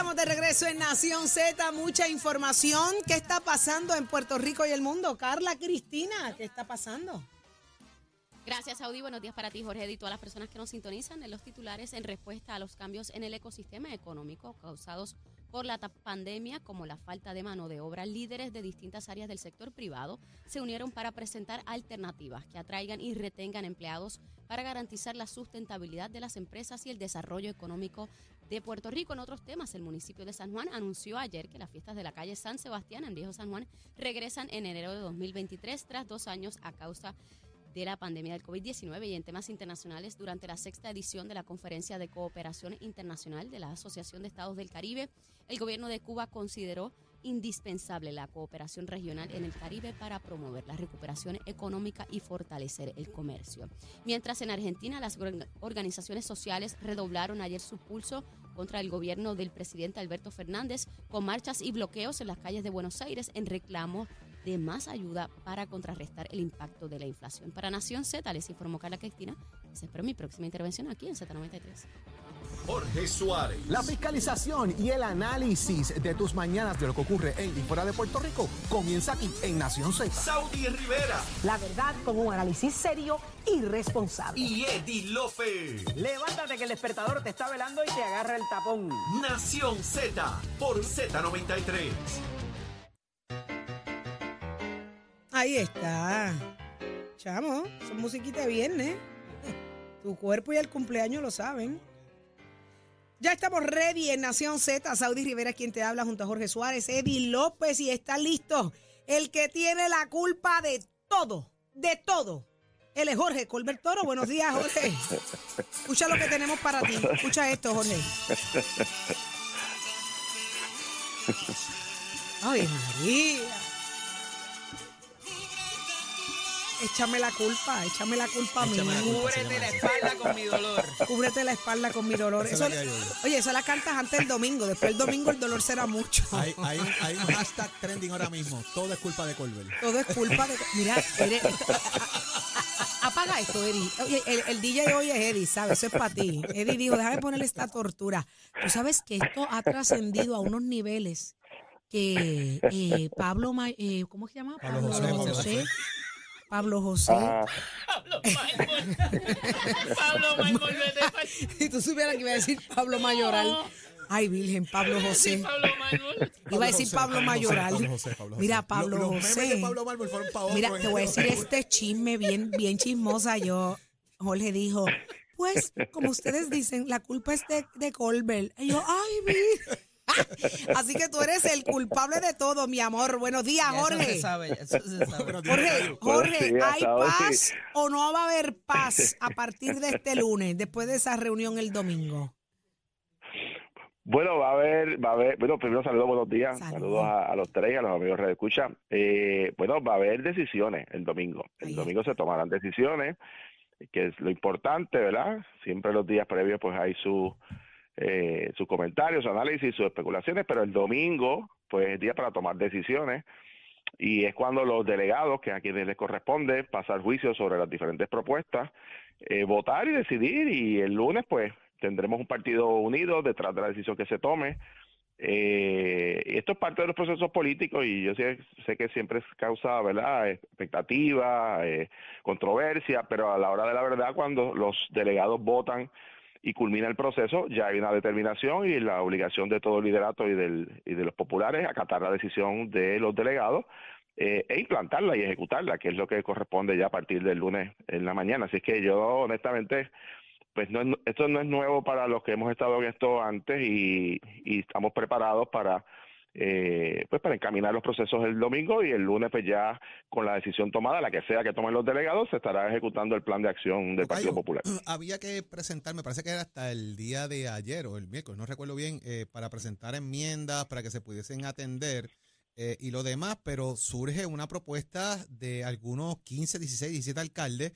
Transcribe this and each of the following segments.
estamos de regreso en Nación Z. Mucha información. ¿Qué está pasando en Puerto Rico y el mundo? Carla Cristina, ¿qué está pasando? Gracias, Saudi. Buenos días para ti, Jorge, y todas las personas que nos sintonizan en los titulares en respuesta a los cambios en el ecosistema económico causados por la pandemia, como la falta de mano de obra. Líderes de distintas áreas del sector privado se unieron para presentar alternativas que atraigan y retengan empleados para garantizar la sustentabilidad de las empresas y el desarrollo económico de Puerto Rico. En otros temas, el municipio de San Juan anunció ayer que las fiestas de la calle San Sebastián en Viejo San Juan regresan en enero de 2023 tras dos años a causa de la pandemia del COVID-19 y en temas internacionales durante la sexta edición de la Conferencia de Cooperación Internacional de la Asociación de Estados del Caribe, el gobierno de Cuba consideró indispensable la cooperación regional en el Caribe para promover la recuperación económica y fortalecer el comercio. Mientras en Argentina las organizaciones sociales redoblaron ayer su pulso contra el gobierno del presidente Alberto Fernández con marchas y bloqueos en las calles de Buenos Aires en reclamo de más ayuda para contrarrestar el impacto de la inflación. Para Nación Z les informó Carla Cristina. Se espera mi próxima intervención aquí en Z93. Jorge Suárez. La fiscalización y el análisis de tus mañanas de lo que ocurre en y fuera de Puerto Rico comienza aquí en Nación Z. Saudi Rivera. La verdad con un análisis serio y responsable. Y Eddie Lofe. Levántate que el despertador te está velando y te agarra el tapón. Nación Z por Z93. Ahí está. Chamo, son musiquita de viernes. Tu cuerpo y el cumpleaños lo saben. Ya estamos ready en Nación Z. Saudi Rivera, quien te habla junto a Jorge Suárez, Eddie López, y está listo. El que tiene la culpa de todo, de todo. Él es Jorge Colbert Toro. Buenos días, Jorge. Escucha lo que tenemos para ti. Escucha esto, Jorge. Ay, María. Échame la culpa, échame la culpa a mí. Cúbrete la espalda con mi dolor. Cúbrete la espalda con mi dolor. Esa Eso- es la que hay hoy. oye, eso la cantas antes del domingo. Después el domingo el dolor será mucho. Hay, hay un, hay un hashtag trending ahora mismo. Todo es culpa de Colbert. Todo es culpa de. Mira, eres- esto- a- a- a- apaga esto, Eddie. Oye, el, el DJ hoy es Eddie, ¿sabes? Eso es para ti. Eddie dijo, déjame ponerle esta tortura. Tú sabes que esto ha trascendido a unos niveles que eh, Pablo, Ma- eh, ¿cómo se llama? Pablo José, Pablo José. Pablo José. Pablo Mármol. Pablo vete pa'l- Si tú supieras que iba a decir Pablo Mayoral. Ay, Virgen, Pablo José. Pablo. Iba a decir Pablo Mayoral. Pablo José, Pablo José. Mira, Pablo los José. de Pablo Mármol fueron pa' otro Mira, te voy a decir este chisme bien, bien chismosa. Yo, Jorge dijo, pues, como ustedes dicen, la culpa es de, de Colbert. Y yo, ay, mi. Así que tú eres el culpable de todo, mi amor. Buenos días, Eso Jorge. se sabe, eso se sabe. Buenos días, Jorge. Jorge, ¿hay paz o no va a haber paz a partir de este lunes, después de esa reunión el domingo? Bueno, va a haber, va a haber, bueno, primero saludos, buenos días, Saludos. saludos a, a los tres, a los amigos de Escucha. Eh, bueno, va a haber decisiones el domingo. El Ahí domingo se tomarán decisiones, que es lo importante, ¿verdad? Siempre los días previos pues hay su, eh, sus comentarios, su análisis, sus especulaciones, pero el domingo pues es día para tomar decisiones y es cuando los delegados, que a quienes les corresponde pasar juicio sobre las diferentes propuestas, eh, votar y decidir y el lunes pues tendremos un partido unido detrás de la decisión que se tome. Eh, esto es parte de los procesos políticos y yo sé, que siempre causa, ¿verdad?, expectativa, eh, controversia, pero a la hora de la verdad, cuando los delegados votan y culmina el proceso, ya hay una determinación y la obligación de todo el liderato y, del, y de los populares acatar la decisión de los delegados eh, e implantarla y ejecutarla, que es lo que corresponde ya a partir del lunes en la mañana. Así que yo honestamente pues no, es- esto no es nuevo para los que hemos estado en esto antes y, y estamos preparados para eh, pues para encaminar los procesos el domingo y el lunes pues ya con la decisión tomada, la que sea que tomen los delegados, se estará ejecutando el plan de acción del Partido Popular. Había que presentar, me parece que era hasta el día de ayer o el miércoles, no recuerdo bien, eh, para presentar enmiendas, para que se pudiesen atender eh, y lo demás, pero surge una propuesta de algunos 15, 16, 17 alcaldes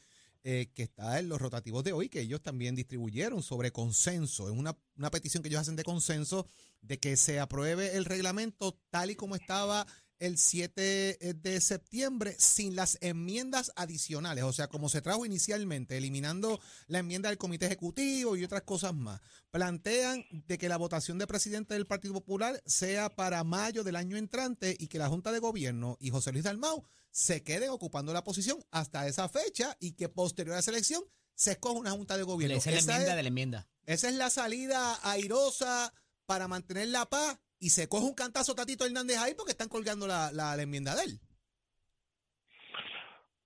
eh, que está en los rotativos de hoy, que ellos también distribuyeron sobre consenso. Es una, una petición que ellos hacen de consenso de que se apruebe el reglamento tal y como estaba el 7 de septiembre sin las enmiendas adicionales, o sea, como se trajo inicialmente, eliminando la enmienda del Comité Ejecutivo y otras cosas más. Plantean de que la votación de presidente del Partido Popular sea para mayo del año entrante y que la Junta de Gobierno y José Luis Dalmau se queden ocupando la posición hasta esa fecha y que posterior a esa elección se escoja una Junta de Gobierno. Esa es la Esa enmienda es- de la enmienda. esa es la salida airosa para mantener la paz y se coge un cantazo Tatito Hernández ahí porque están colgando la, la- enmienda de él.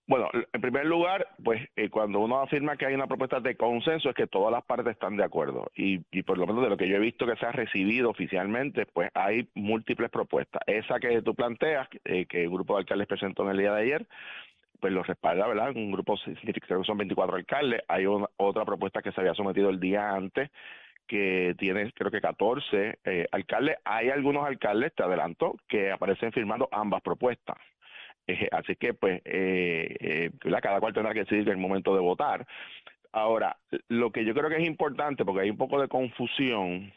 Bueno, en primer lugar, pues eh, cuando uno afirma que hay una propuesta de consenso es que todas las partes están de acuerdo y, y por lo menos de lo que yo he visto que se ha recibido oficialmente, pues hay múltiples propuestas. Esa que tú planteas, eh, que el grupo de alcaldes presentó en el día de ayer, pues lo respalda, ¿verdad? Un grupo significativo, son 24 alcaldes. Hay otra propuesta que se había sometido el día antes que tiene creo que 14 eh, alcaldes. Hay algunos alcaldes, te adelanto, que aparecen firmando ambas propuestas. Eh, así que, pues, eh, eh, cada cual tendrá que decidir el momento de votar. Ahora, lo que yo creo que es importante, porque hay un poco de confusión,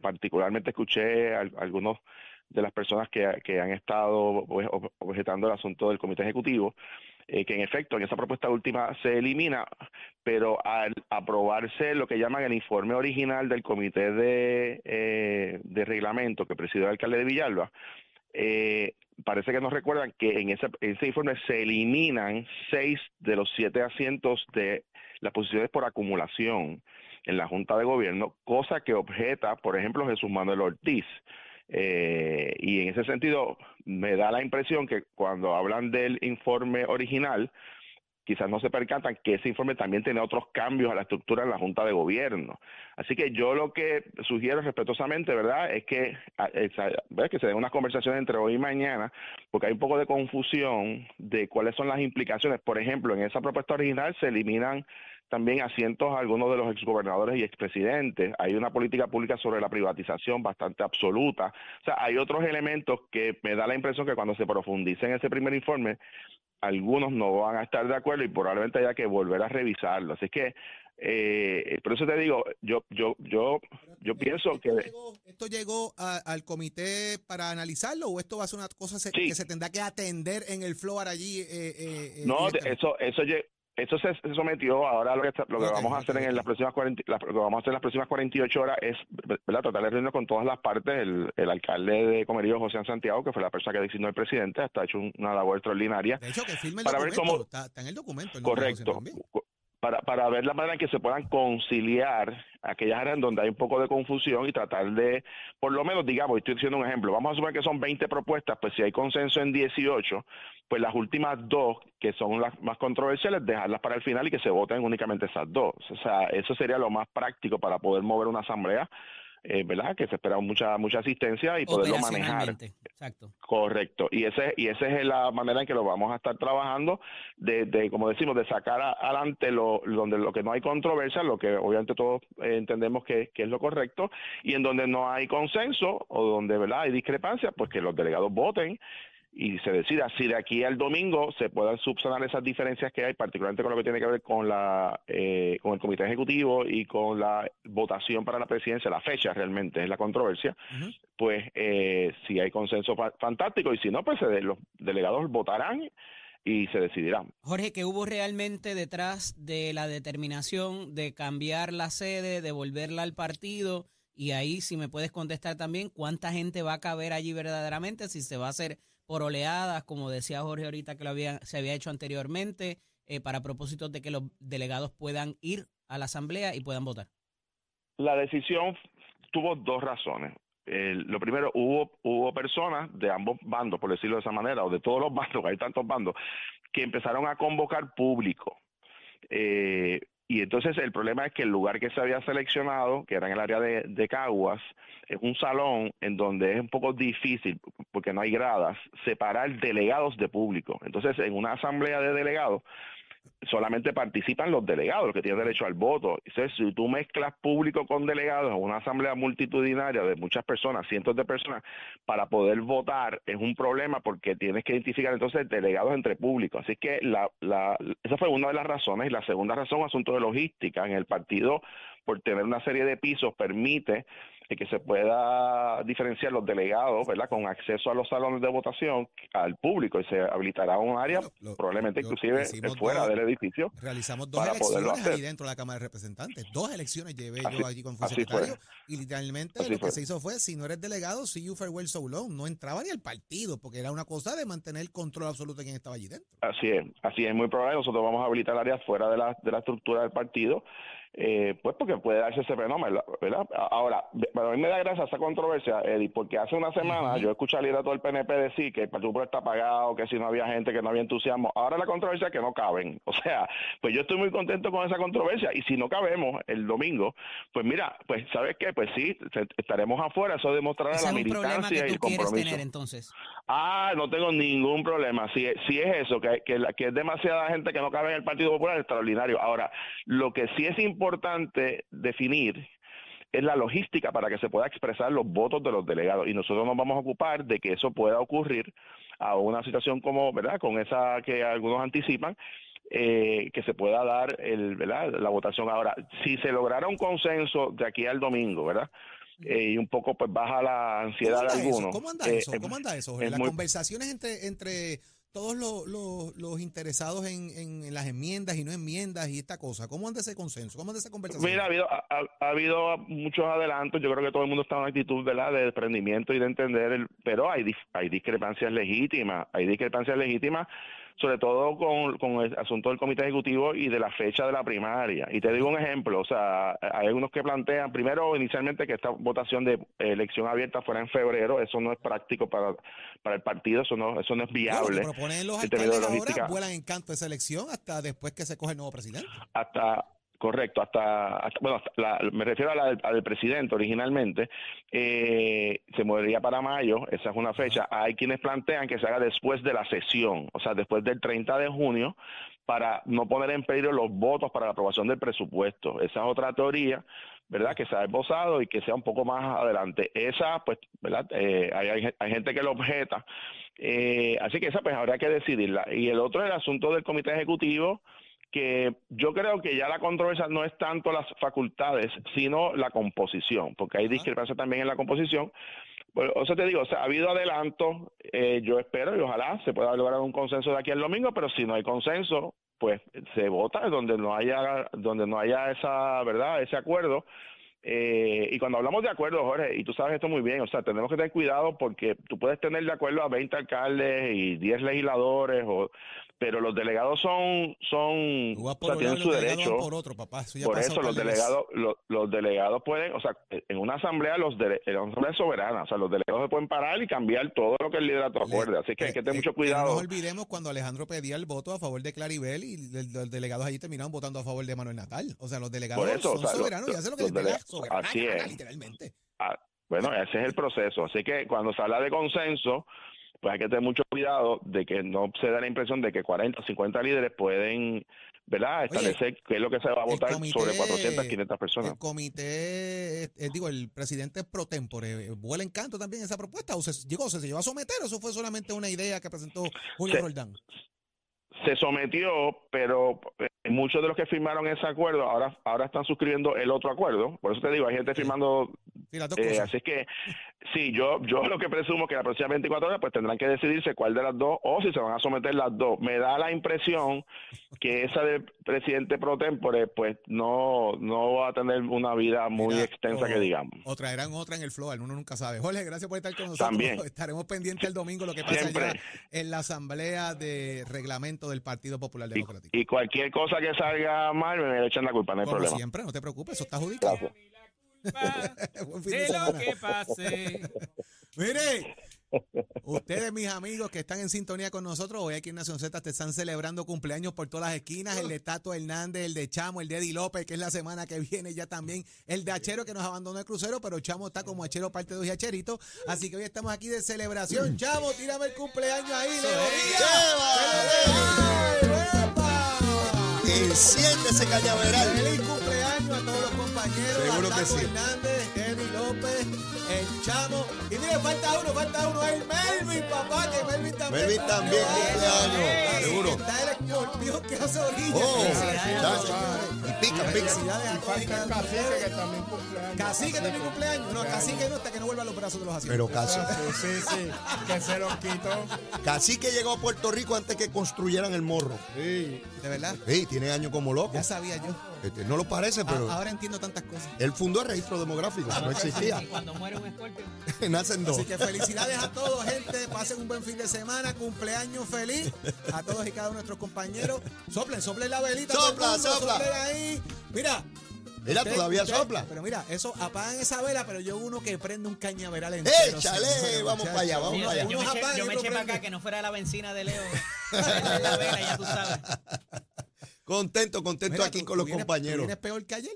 particularmente escuché a, a algunos de las personas que, que han estado pues, ob- objetando el asunto del comité ejecutivo, eh, que en efecto en esa propuesta última se elimina, pero al aprobarse lo que llaman el informe original del comité de, eh, de reglamento que presidió el alcalde de Villalba, eh, parece que nos recuerdan que en ese, en ese informe se eliminan seis de los siete asientos de las posiciones por acumulación en la Junta de Gobierno, cosa que objeta, por ejemplo, Jesús Manuel Ortiz. Eh, y en ese sentido, me da la impresión que cuando hablan del informe original, quizás no se percatan que ese informe también tiene otros cambios a la estructura en la Junta de Gobierno. Así que yo lo que sugiero respetuosamente, ¿verdad?, es que, a- es que se den unas conversaciones entre hoy y mañana, porque hay un poco de confusión de cuáles son las implicaciones. Por ejemplo, en esa propuesta original se eliminan también asientos a algunos de los exgobernadores y expresidentes. Hay una política pública sobre la privatización bastante absoluta. O sea, hay otros elementos que me da la impresión que cuando se profundice en ese primer informe, algunos no van a estar de acuerdo y probablemente haya que volver a revisarlo. Así que, eh, por eso te digo, yo, yo, yo, yo pienso que ¿Esto llegó, esto llegó a- al comité para analizarlo o esto va a ser una cosa se- Sí. que se tendrá que atender en el floor allí? eh, eh, eh, No, eso, eso, eso se, se sometió. Ahora lo que, está- lo que vamos a hacer en las próximas 40, las- lo que vamos a hacer en las próximas 48 horas es ¿verdad? tratar de reunirnos con todas las partes. El, el alcalde de Comerío, José Santiago, que fue la persona que designó el presidente, hasta ha hecho un- una labor extraordinaria. De hecho, que firme el para ver documento. cómo- está, está en el documento. Correcto. Para, para ver la manera en que se puedan conciliar aquellas áreas en donde hay un poco de confusión y tratar de, por lo menos, digamos, estoy diciendo un ejemplo, vamos a suponer que son 20 propuestas, pues si hay consenso en 18, pues las últimas dos, que son las más controversiales, dejarlas para el final y que se voten únicamente esas dos. O sea, eso sería lo más práctico para poder mover una asamblea, eh, ¿verdad? Que se espera mucha mucha asistencia y poderlo manejar. Exacto. Correcto, y ese y esa es la manera en que lo vamos a estar trabajando de, de como decimos, de sacar a- adelante lo donde lo que no hay controversia, lo que obviamente todos eh, entendemos que, que es lo correcto y en donde no hay consenso o donde verdad hay discrepancia, pues que los delegados voten y se decida si de aquí al domingo se puedan subsanar esas diferencias que hay, particularmente con lo que tiene que ver con la eh, con el comité ejecutivo y con la votación para la presidencia, la fecha realmente es la controversia, pues eh, si hay consenso fa- fantástico y si no, pues se de- los delegados votarán y se decidirán. Jorge, ¿qué hubo realmente detrás de la determinación de cambiar la sede, de volverla al partido? Y ahí, si me puedes contestar también, ¿cuánta gente va a caber allí verdaderamente? Si se va a hacer por oleadas, como decía Jorge ahorita que lo había, se había hecho anteriormente, eh, para propósitos de que los delegados puedan ir a la asamblea y puedan votar. La decisión tuvo dos razones. Lo primero, hubo, hubo personas de ambos bandos, por decirlo de esa manera, o de todos los bandos, hay tantos bandos, que empezaron a convocar público. Eh, y entonces el problema es que el lugar que se había seleccionado, que era en el área de, Caguas, es un salón en donde es un poco difícil, porque no hay gradas, separar delegados de público. Entonces, en una asamblea de delegados, solamente participan los delegados, los que tienen derecho al voto. Entonces, si tú mezclas público con delegados en una asamblea multitudinaria de muchas personas, cientos de personas, para poder votar es un problema porque tienes que identificar entonces delegados entre público. Así que la, la, esa fue una de las razones. Y la segunda razón, asunto de logística. En el partido, por tener una serie de pisos, permite eh, que se pueda diferenciar los delegados, ¿verdad? Con acceso a los salones de votación al público y se habilitará un área, Lo- lo- probablemente lo- inclusive fuera dos- del edificio. Realizamos dos elecciones ahí dentro de la Cámara de Representantes. Dos elecciones llevé Así- yo allí con fue. Y literalmente Así lo que fue. se hizo fue, si no eres delegado, see you farewell so long. No entraba ni al partido, porque era una cosa de mantener control absoluto de quién estaba allí dentro. Así es, así es muy probable. Nosotros vamos a habilitar áreas fuera de la, de la estructura del partido, eh, pues porque puede darse ese fenómeno, ¿verdad? Ahora, para mí me da gracia esa controversia, Eddie, porque hace una semana yo escuché al liderato del PNP decir que el Partido está apagado, que si no había gente, que no había entusiasmo. Ahora la controversia es que no caben. O sea, pues yo estoy muy contento con esa controversia y si no cabemos el domingo, pues mira, pues ¿sabes qué? Pues sí, estaremos afuera, eso demostrará la militancia y el compromiso. tener entonces. Ah, no tengo ningún problema. Si, si es eso, que, que, que es demasiada gente que no cabe en el Partido Popular, extraordinario. Ahora, lo que sí es importante definir es la logística para que se pueda expresar los votos de los delegados. Y nosotros nos vamos a ocupar de que eso pueda ocurrir a una situación como, ¿verdad? Con esa que algunos anticipan, eh, que se pueda dar el, ¿verdad? la votación. Ahora, si se lograra un consenso de aquí al domingo, ¿verdad? Eh, y un poco pues baja la ¿Cómo ansiedad de anda eso? algunos. ¿Cómo anda eh, eso? eh, ¿Cómo anda eso, Jorge? es Las muy- conversaciones entre, entre todos los, los- los interesados en, en- las enmiendas y no enmiendas y esta cosa. ¿Cómo anda ese consenso? ¿Cómo anda esa conversación? Mira, ha habido, ha, ha- ha habido muchos adelantos. Yo creo que todo el mundo está en una actitud ¿verdad? de desprendimiento y de entender, el, pero hay, hay discrepancias legítimas. Hay discrepancias legítimas, sobre todo con, con el asunto del comité ejecutivo y de la fecha de la primaria. Y te digo un ejemplo: o sea, hay algunos que plantean, primero, inicialmente, que esta votación de elección abierta fuera en febrero. Eso no es práctico para, para el partido, eso no, eso no es viable. lo que proponen los alcaldes ahora vuelan en canto esa elección hasta después que se coge el nuevo presidente. hasta correcto hasta, bueno hasta la- me refiero a la, del- presidente originalmente eh, se movería para mayo esa es una fecha. Hay quienes plantean que se haga después de la sesión o sea después del 30 de junio para no poner en peligro los votos para la aprobación del presupuesto. Esa es otra teoría verdad que se ha esbozado y que sea un poco más adelante. Esa pues verdad Eh, hay, hay, gente que lo objeta. Eh, así que esa pues habría que decidirla. Y el otro el asunto del comité ejecutivo que yo creo que ya la controversia no es tanto las facultades, sino la composición, porque hay discrepancia también en la composición. Bueno, o sea, te digo, o sea, ha habido adelanto, eh, yo espero y ojalá se pueda lograr un consenso de aquí al domingo, pero si no hay consenso, pues se vota donde no haya donde no haya esa, ¿verdad? Ese acuerdo. Eh, y cuando hablamos de acuerdo, Jorge, y tú sabes esto muy bien, o sea, tenemos que tener cuidado porque tú puedes tener de acuerdo a 20 alcaldes y 10 legisladores, o, pero los delegados son, son o sea, tienen su derecho. por otro, papá. Eso Por eso los de delegados, los, los delegados pueden, o sea, en una asamblea los dele- en una asamblea soberana, o sea, los delegados se pueden parar y cambiar todo lo que el liderato Le- acuerde. Así que hay que tener eh, mucho cuidado. No nos olvidemos cuando Alejandro pedía el voto a favor de Claribel y los delegados allí terminaron votando a favor de Manuel Natal. O sea, los delegados o son sea, los- soberanos y hacen lo que los les soberana así es. literalmente. Ah, bueno, ese es el proceso. Así que cuando se habla de consenso, pues hay que tener mucho cuidado de que no se dé la impresión de que 40 o 50 líderes pueden, ¿verdad?, establecer qué es lo que se va a votar comité- sobre 400, 500 personas. El comité, eh, digo, el presidente pro tempore, ¿vuela en canto también esa propuesta? ¿O se, llegó, se llevó a someter o eso fue solamente una idea que presentó Julio Se- Roldán? se sometió, pero muchos de los que firmaron ese acuerdo ahora ahora están suscribiendo el otro acuerdo. Por eso te digo, hay gente firmando. Sí, las dos eh, cosas. así es que, sí, yo yo lo que presumo que la próxima 24 horas pues tendrán que decidirse cuál de las dos o si se van a someter las dos. Me da la impresión que esa del presidente pro tempore pues no no va a tener una vida muy Mira, extensa o- que digamos. O traerán otra en el flow, uno nunca sabe. Jorge, gracias por estar con nosotros. También. Estaremos pendientes el domingo lo que pasa Siempre. allá en la asamblea de reglamento del Partido Popular Y, Democrático. y cualquier cosa que salga mal me echan la culpa, no hay Como problema. siempre, no te preocupes, eso está adjudicado. Gracias. Buen fin de de lo semana. que pase. Mire, ustedes, mis amigos que están en sintonía con nosotros, hoy aquí en Nación Z te están celebrando cumpleaños por todas las esquinas, el de Tato Hernández, el de Chamo, el de Eddie López, que es la semana que viene ya también, el de Achero que nos abandonó el crucero, pero Chamo está como Achero parte 2 y Acherito, así que hoy estamos aquí de celebración. Chamo, tírame el cumpleaños ahí, Leo ese cañaveral. Feliz a todos los compañeros. Seguro a que sí. Hernández, Eddie López, el Chamo. Y mire, falta uno, falta uno, el Melvin, papá, que Melvin también. Melvin también cumpleaños, años. seguro. Está él escorpión que hace orilla. Oh. Y pica, pica. Felicidades a todos y de Cacique, que también cumpleaños. Cacique mi cumpleaños. No, cacique no, hasta que no vuelva a los brazos de los asientos. Pero casi. Sí, sí, sí, que se los quitó. Cacique llegó a Puerto Rico antes que construyeran el morro. Sí. De verdad. Sí, tiene años como loco. Ya sabía yo. Este, no lo parece, pero ahora entiendo tantas cosas. él fundó el registro demográfico. No existía. Y cuando muere un escorpio. Nacen dos. Así que felicidades a todos, gente. Pasen un buen fin de semana. Cumpleaños feliz a todos y cada uno de nuestros compañeros. Soplen, soplen la velita. Sopla, mundo, sopla. soplen ahí. Mira. Mira, usted- todavía usted- sopla. Pero mira, eso apagan esa vela, pero yo uno que prende un cañaveral entero. ¡Échale! señores, Vamos para allá, vamos para allá. yo me eché, yo me para acá que no fuera la benzina de Leo. la vela, ya tú sabes. Contento, contento Mira, aquí tú- con tú los vienes- tú compañeros. vienes peor que ayer?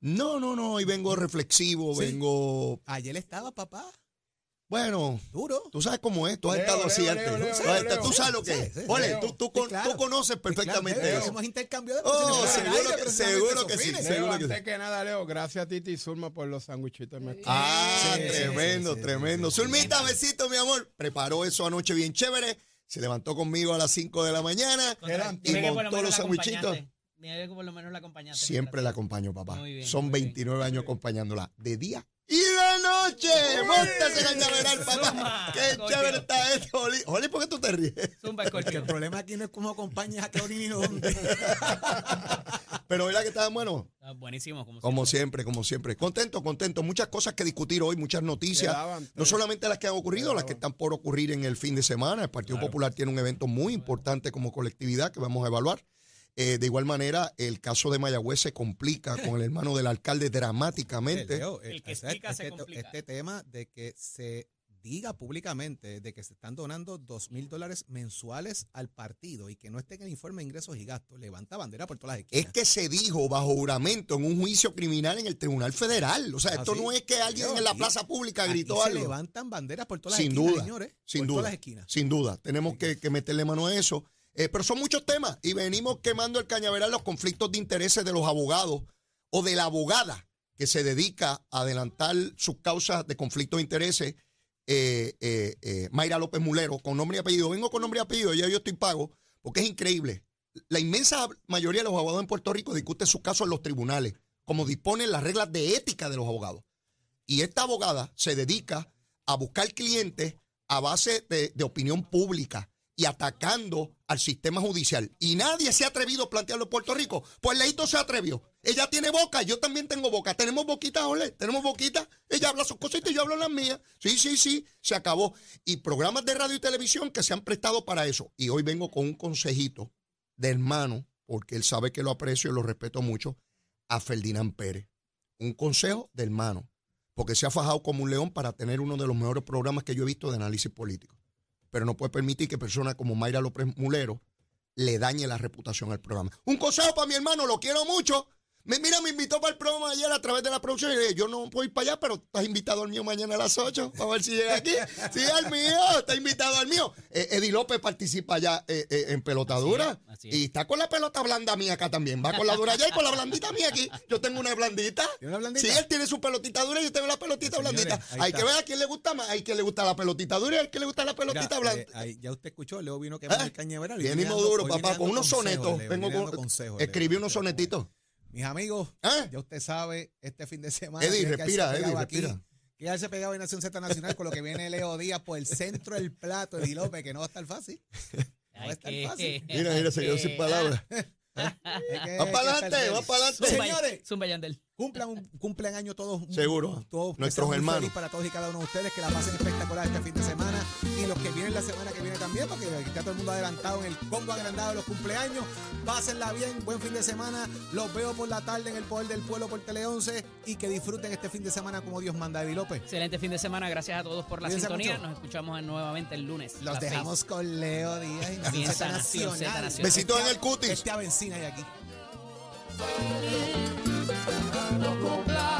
No, no, no. Hoy vengo reflexivo, Sí. vengo. Ayer estaba, papá. Bueno, Duro. tú sabes cómo es. Tú has Leo, estado Leo, así Leo, antes. Leo, Tú Leo, has- Leo. Tú sabes lo que es. sí, Ole, tú, tú, Sí, con- claro. tú conoces Sí, claro, perfectamente Leo, eso. Intercambio de Oh, seguro aire, que- seguro que sí, seguro antes sí. que nada, Leo, gracias a Titi y Zulma por los sándwichitos. me- Ah, Sí, sí, tremendo, sí, sí, tremendo. sí, sí. Zulmita, besito, mi amor. Preparó eso anoche bien chévere. Se levantó conmigo a las 5 de la mañana Eran- y montó los sandwichitos. Dime que por lo menos la acompañaste. Siempre la acompaño, papá. Muy bien, Son muy bien. 29 años acompañándola de día y de noche. Móntese cañaveral, papá. Zumba, Qué chévere está esto, Oli. Oli, ¿por qué tú te ríes? Zumba, Que el problema aquí no es cómo acompañas a Claudine y dónde. Pero ¿verdad que estaban buenos? Ah, Buenísimo, como, Como siempre, como siempre. Contento, contento. Muchas cosas que discutir hoy, muchas noticias. No solamente las que han ocurrido, las que están por ocurrir en el fin de semana. El Partido Popular tiene un evento muy importante como colectividad que vamos a evaluar. Eh, de igual manera, el caso de Mayagüez se complica con el hermano del alcalde dramáticamente. Leo, El eh, que explica se complica. este tema de que se diga públicamente de que se están donando dos mil dólares mensuales al partido y que no esté en el informe de ingresos y gastos, levanta bandera por todas las Es esquinas. que se dijo bajo juramento en un juicio criminal en el Tribunal Federal. O sea, ¿Ah, esto no es que alguien en la aquí- plaza pública gritó se algo. levantan banderas por todas las Sin esquinas, duda, señores. sin por duda, todas las esquinas. sin duda. Tenemos que, que meterle mano a eso. Eh, pero son muchos temas y venimos quemando el cañaveral los conflictos de intereses de los abogados o de la abogada que se dedica a adelantar sus causas de conflictos de intereses. Eh, eh, eh, Mayra López Mulero, con nombre y apellido. Vengo con nombre y apellido, ya yo estoy pago, porque es increíble. La inmensa mayoría de los abogados en Puerto Rico discuten sus casos en los tribunales, como disponen las reglas de ética de los abogados. Y esta abogada se dedica a buscar clientes a base de, de opinión pública y atacando al sistema judicial. Y nadie se ha atrevido a plantearlo en Puerto Rico. Pues Leito se atrevió. Ella tiene boca, yo también tengo boca. Tenemos boquitas, ole, tenemos boquitas. Ella habla sus cositas y yo hablo las mías. Sí, sí, sí, se acabó. Y programas de radio y televisión que se han prestado para eso. Y hoy vengo con un consejito de hermano, porque él sabe que lo aprecio y lo respeto mucho, a Ferdinand Pérez. Un consejo de hermano, porque se ha fajado como un león para tener uno de los mejores programas que yo he visto de análisis político. Pero no puede permitir que personas como Mayra López Mulero le dañe la reputación al programa. Un consejo para mi hermano, lo quiero mucho. Me, mira, me invitó para el programa ayer a través de la producción y le dije, yo no puedo ir para allá, pero estás invitado al mío mañana a las 8, a ver si llega aquí. Sí, al mío, está invitado al mío. Eh, Eddie López participa allá eh, eh, en pelotadura Así es, así es. y está con la pelota blanda mía acá también. Va con la dura allá y con la blandita mía aquí. Yo tengo una blandita. ¿Tiene una blandita? Sí, él tiene su pelotita dura y yo tengo la pelotita Señores, blandita. Hay está. que ver a quién le gusta más. Hay quien le gusta la pelotita dura y hay quien le gusta la pelotita Mira, blanda. eh, ahí ya usted escuchó, Leo vino que el cañaveral. viene mismo dando- duro, papá, con unos sonetos. Vengo con, escribí unos sonetitos. Mis amigos, ¿Eh? ya usted sabe, este fin de semana. Eddie, que respira, haberse Eddie, pegado aquí, respira. Quedarse pegado en Nación Z Nacional con lo que viene Leo Díaz por el centro del plato, Eddie López, que no va a estar fácil. No va a estar que- fácil. Mira, mira, se quedó sin palabras. Es que- Va para que adelante, va para adelante. Señores, Zumba Yandel. Cumplan, un- cumplan año todos. Seguro. Todos Nuestros hermanos. feliz para todos y cada uno de ustedes, que la pasen espectacular este fin de semana y los que vienen la semana que viene también, porque aquí está todo el mundo adelantado en el combo agrandado de los cumpleaños. Pásenla bien, buen fin de semana. Los veo por la tarde en el Poder del Pueblo por Tele 11 y que disfruten este fin de semana como Dios manda, Eddie López. Excelente fin de semana. Gracias a todos por la Cuídense sintonía. mucho. Nos escuchamos nuevamente el lunes. Los dejamos con Leo Díaz y Nación Nacional. Besitos en el cutis. Este avencina hay aquí. ¡No cumpla!